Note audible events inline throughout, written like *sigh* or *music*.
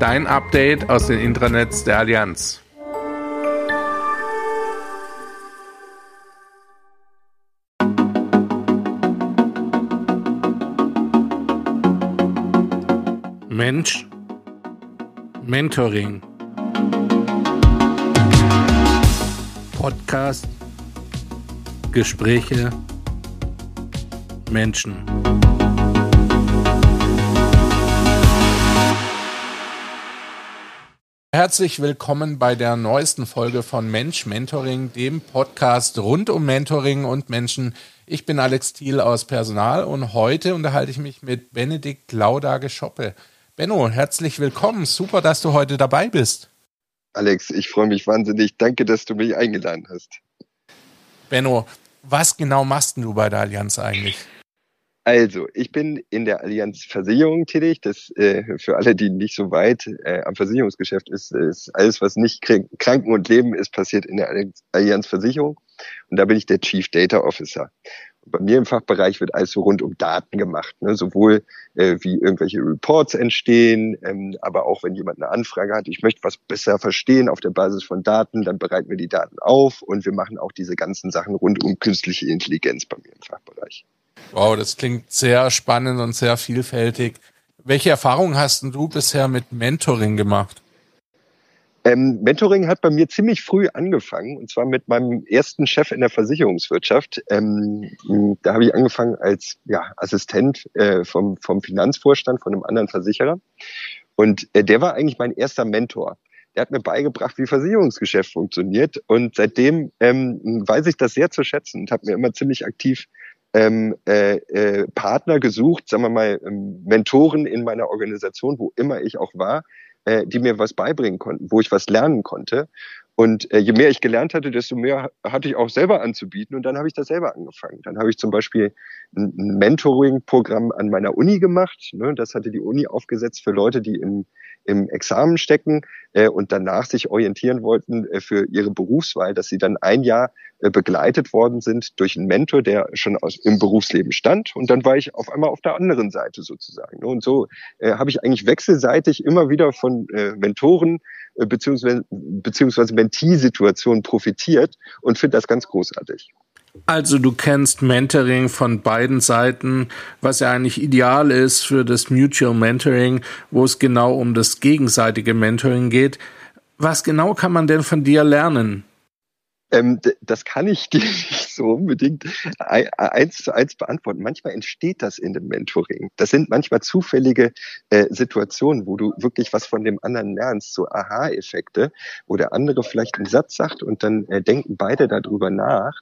Dein Update aus den Intranets der Allianz. Mensch, Mentoring. Podcast, Gespräche, Menschen. Herzlich willkommen bei der neuesten Folge von Mensch Mentoring, dem Podcast rund um Mentoring und Menschen. Ich bin Alex Thiel aus Personal und heute unterhalte ich mich mit Benedikt Laudage-Schoppe. Benno, herzlich willkommen. Super, dass du heute dabei bist. Alex, ich freue mich wahnsinnig. Danke, dass du mich eingeladen hast. Benno, was genau machst du bei der Allianz eigentlich? Also, ich bin in der Allianz Versicherung tätig. Das äh, für alle, die nicht so weit äh, am Versicherungsgeschäft ist, ist alles, was nicht Kranken und Leben ist, passiert in der Allianz Versicherung. Und da bin ich der Chief Data Officer bei mir im Fachbereich wird alles so rund um Daten gemacht, ne? sowohl äh, wie irgendwelche Reports entstehen, ähm, aber auch wenn jemand eine Anfrage hat, ich möchte was besser verstehen auf der Basis von Daten, dann bereiten wir die Daten auf und wir machen auch diese ganzen Sachen rund um künstliche Intelligenz bei mir im Fachbereich. Wow, das klingt sehr spannend und sehr vielfältig. Welche Erfahrungen hast du bisher mit Mentoring gemacht? Ähm, Mentoring hat bei mir ziemlich früh angefangen, und zwar mit meinem ersten Chef in der Versicherungswirtschaft. Ähm, da habe ich angefangen als ja, Assistent äh, vom, vom Finanzvorstand von einem anderen Versicherer. Und äh, der war eigentlich mein erster Mentor. Der hat mir beigebracht, wie Versicherungsgeschäft funktioniert. Und seitdem ähm, weiß ich das sehr zu schätzen und habe mir immer ziemlich aktiv ähm, äh, äh, Partner gesucht, sagen wir mal, ähm, Mentoren in meiner Organisation, wo immer ich auch war, äh, die mir was beibringen konnten, wo ich was lernen konnte. Und äh, je mehr ich gelernt hatte, desto mehr hatte ich auch selber anzubieten. Und dann habe ich das selber angefangen. Dann habe ich zum Beispiel ein, ein Mentoring-Programm an meiner Uni gemacht. Ne? Das hatte die Uni aufgesetzt für Leute, die im, im Examen stecken äh, und danach sich orientieren wollten äh, für ihre Berufswahl, dass sie dann ein Jahr äh, begleitet worden sind durch einen Mentor, der schon aus, im Berufsleben stand. Und dann war ich auf einmal auf der anderen Seite sozusagen. Ne? Und so äh, habe ich eigentlich wechselseitig immer wieder von äh, Mentoren beziehungsweise, beziehungsweise Mentee-Situationen profitiert und finde das ganz großartig. Also du kennst Mentoring von beiden Seiten, was ja eigentlich ideal ist für das Mutual Mentoring, wo es genau um das gegenseitige Mentoring geht. Was genau kann man denn von dir lernen? Ähm, das kann ich *laughs* dir nicht so unbedingt eins zu eins beantworten. Manchmal entsteht das in dem Mentoring. Das sind manchmal zufällige äh, Situationen, wo du wirklich was von dem anderen lernst, so Aha-Effekte, wo der andere vielleicht einen Satz sagt und dann äh, denken beide darüber nach.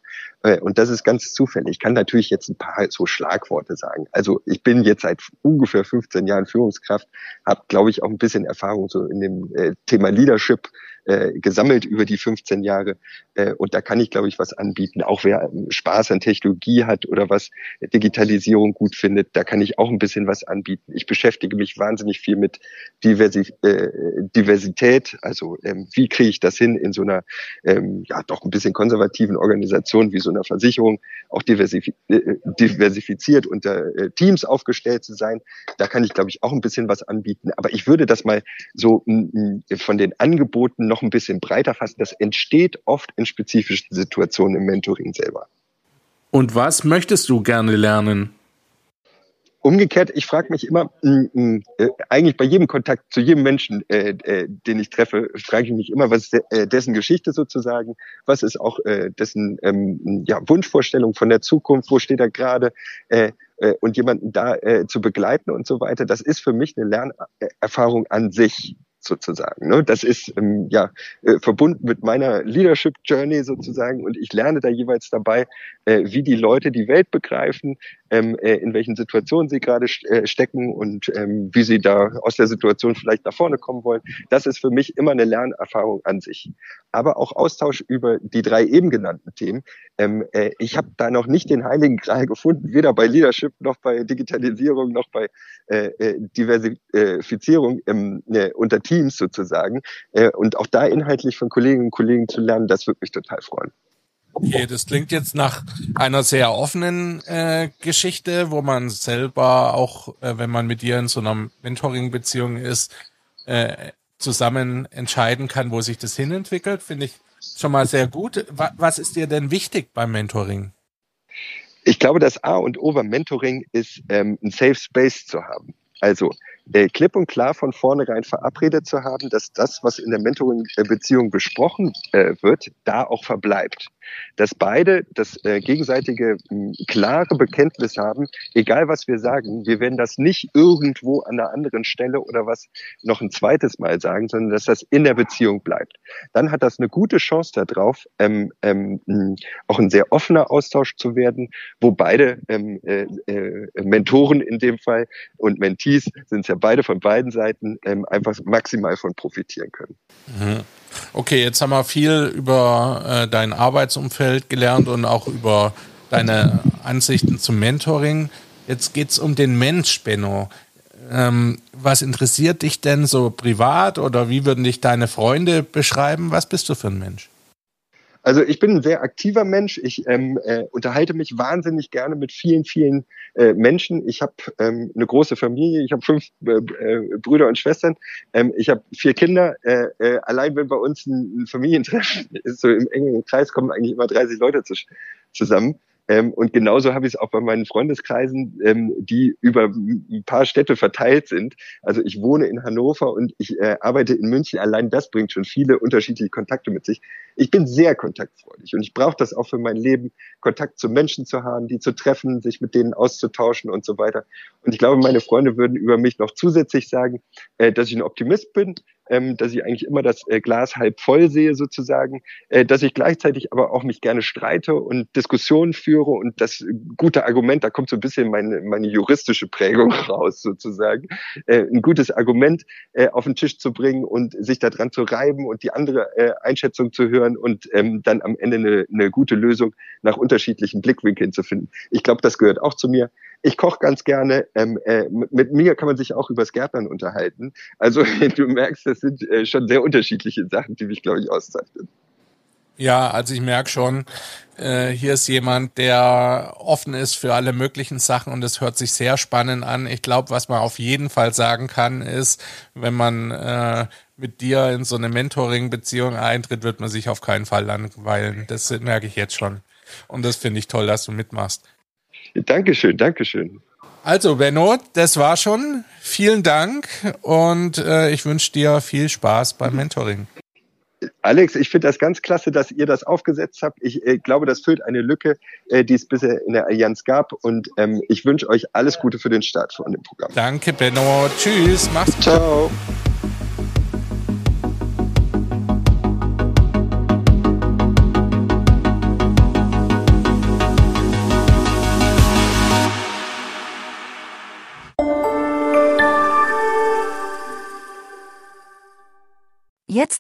Äh, und das ist ganz zufällig. Ich kann natürlich jetzt ein paar so Schlagworte sagen. Also ich bin jetzt seit ungefähr 15 Jahren Führungskraft, habe, glaube ich, auch ein bisschen Erfahrung so in dem äh, Thema Leadership äh, gesammelt über die 15 Jahre. Äh, und da kann ich, glaube ich, was anbieten. Auch wer ähm, Spaß an Technologie hat oder was Digitalisierung gut findet, da kann ich auch ein bisschen was anbieten. Ich beschäftige mich wahnsinnig viel mit Diversi äh, Diversität. Also ähm, wie kriege ich das hin in so einer ähm, ja doch ein bisschen konservativen Organisation wie so einer Versicherung auch diversif äh, diversifiziert unter äh, Teams aufgestellt zu sein. Da kann ich, glaube ich, auch ein bisschen was anbieten. Aber ich würde das mal so von den Angeboten noch ein bisschen breiter fassen. Das entsteht oft in spezifischen Situationen im Mentoring selber. Und was möchtest du gerne lernen? Umgekehrt, ich frage mich immer, mm, mm, äh, eigentlich bei jedem Kontakt zu jedem Menschen, äh, äh, den ich treffe, frage ich mich immer, was ist äh, dessen Geschichte sozusagen, was ist auch äh, dessen ähm, ja, Wunschvorstellung von der Zukunft, wo steht er gerade, äh, und jemanden da zu begleiten und so weiter, das ist für mich eine Lernerfahrung an sich sozusagen. Ne? Das ist ähm, ja äh, verbunden mit meiner Leadership Journey sozusagen und ich lerne da jeweils dabei, äh, wie die Leute die Welt begreifen, ähm, äh, in welchen Situationen sie gerade äh, stecken und ähm, wie sie da aus der Situation vielleicht nach vorne kommen wollen. Das ist für mich immer eine Lernerfahrung an sich. Aber auch Austausch über die drei eben genannten Themen. Ähm, äh, ich habe da noch nicht den heiligen Gral gefunden, weder bei Leadership noch bei Digitalisierung noch bei äh, äh Diversifizierung ähm, äh, unter Teams sozusagen. Äh, und auch da inhaltlich von Kolleginnen und Kollegen zu lernen, das würde mich total freuen. Okay, das klingt jetzt nach einer sehr offenen äh, Geschichte, wo man selber auch, äh, wenn man mit dir in so einer Mentoring-Beziehung ist, äh, zusammen entscheiden kann, wo sich das hinentwickelt. Finde ich schon mal sehr gut. Was ist dir denn wichtig beim Mentoring? Ich glaube, das A und O beim Mentoring ist, ähm, ein Safe Space zu haben. Also äh, klipp und klar von vornherein verabredet zu haben, dass das, was in der Mentoring-Beziehung besprochen äh, wird, da auch verbleibt dass beide das äh, gegenseitige mh, klare Bekenntnis haben, egal was wir sagen, wir werden das nicht irgendwo an einer anderen Stelle oder was noch ein zweites Mal sagen, sondern dass das in der Beziehung bleibt. Dann hat das eine gute Chance darauf, ähm, ähm, auch ein sehr offener Austausch zu werden, wo beide ähm, äh, äh, Mentoren in dem Fall und Mentees sind ja beide von beiden Seiten ähm, einfach maximal von profitieren können. Okay, jetzt haben wir viel über äh, dein Arbeitsumfeld gelernt und auch über deine Ansichten zum Mentoring. Jetzt geht's um den Mensch, Benno. Ähm, was interessiert dich denn so privat oder wie würden dich deine Freunde beschreiben? Was bist du für ein Mensch? Also ich bin ein sehr aktiver Mensch. Ich ähm, äh, unterhalte mich wahnsinnig gerne mit vielen, vielen äh, Menschen. Ich habe ähm, eine große Familie. Ich habe fünf äh, äh, Brüder und Schwestern. Ähm, ich habe vier Kinder. Äh, äh, allein wenn bei uns ein, ein Familientreffen *laughs* ist, so im engen Kreis kommen eigentlich immer 30 Leute zu, zusammen. Ähm, und genauso habe ich es auch bei meinen Freundeskreisen, ähm, die über ein paar Städte verteilt sind. Also ich wohne in Hannover und ich äh, arbeite in München. Allein das bringt schon viele unterschiedliche Kontakte mit sich. Ich bin sehr kontaktfreudig und ich brauche das auch für mein Leben, Kontakt zu Menschen zu haben, die zu treffen, sich mit denen auszutauschen und so weiter. Und ich glaube, meine Freunde würden über mich noch zusätzlich sagen, äh, dass ich ein Optimist bin, ähm, dass ich eigentlich immer das äh, Glas halb voll sehe sozusagen, äh, dass ich gleichzeitig aber auch mich gerne streite und Diskussionen führe und das gute Argument, da kommt so ein bisschen meine, meine juristische Prägung *laughs* raus sozusagen, äh, ein gutes Argument äh, auf den Tisch zu bringen und sich daran zu reiben und die andere äh, Einschätzung zu hören und ähm, dann am Ende eine, eine gute Lösung nach unterschiedlichen Blickwinkeln zu finden. Ich glaube, das gehört auch zu mir. Ich koche ganz gerne. Ähm, äh, mit mir kann man sich auch übers Gärtnern unterhalten. Also *laughs* du merkst, das sind äh, schon sehr unterschiedliche Sachen, die mich, glaube ich, auszeichnen. Ja, also ich merke schon, äh, hier ist jemand, der offen ist für alle möglichen Sachen und es hört sich sehr spannend an. Ich glaube, was man auf jeden Fall sagen kann, ist, wenn man äh, mit dir in so eine Mentoring-Beziehung eintritt, wird man sich auf keinen Fall langweilen. Das merke ich jetzt schon. Und das finde ich toll, dass du mitmachst. Dankeschön, Dankeschön. Also, Benno, das war schon. Vielen Dank und äh, ich wünsche dir viel Spaß beim Mentoring. Alex, ich finde das ganz klasse, dass ihr das aufgesetzt habt. Ich äh, glaube, das füllt eine Lücke, äh, die es bisher in der Allianz gab. Und ähm, ich wünsche euch alles Gute für den Start von dem Programm. Danke, Benno. Tschüss. Mach's gut. Ciao.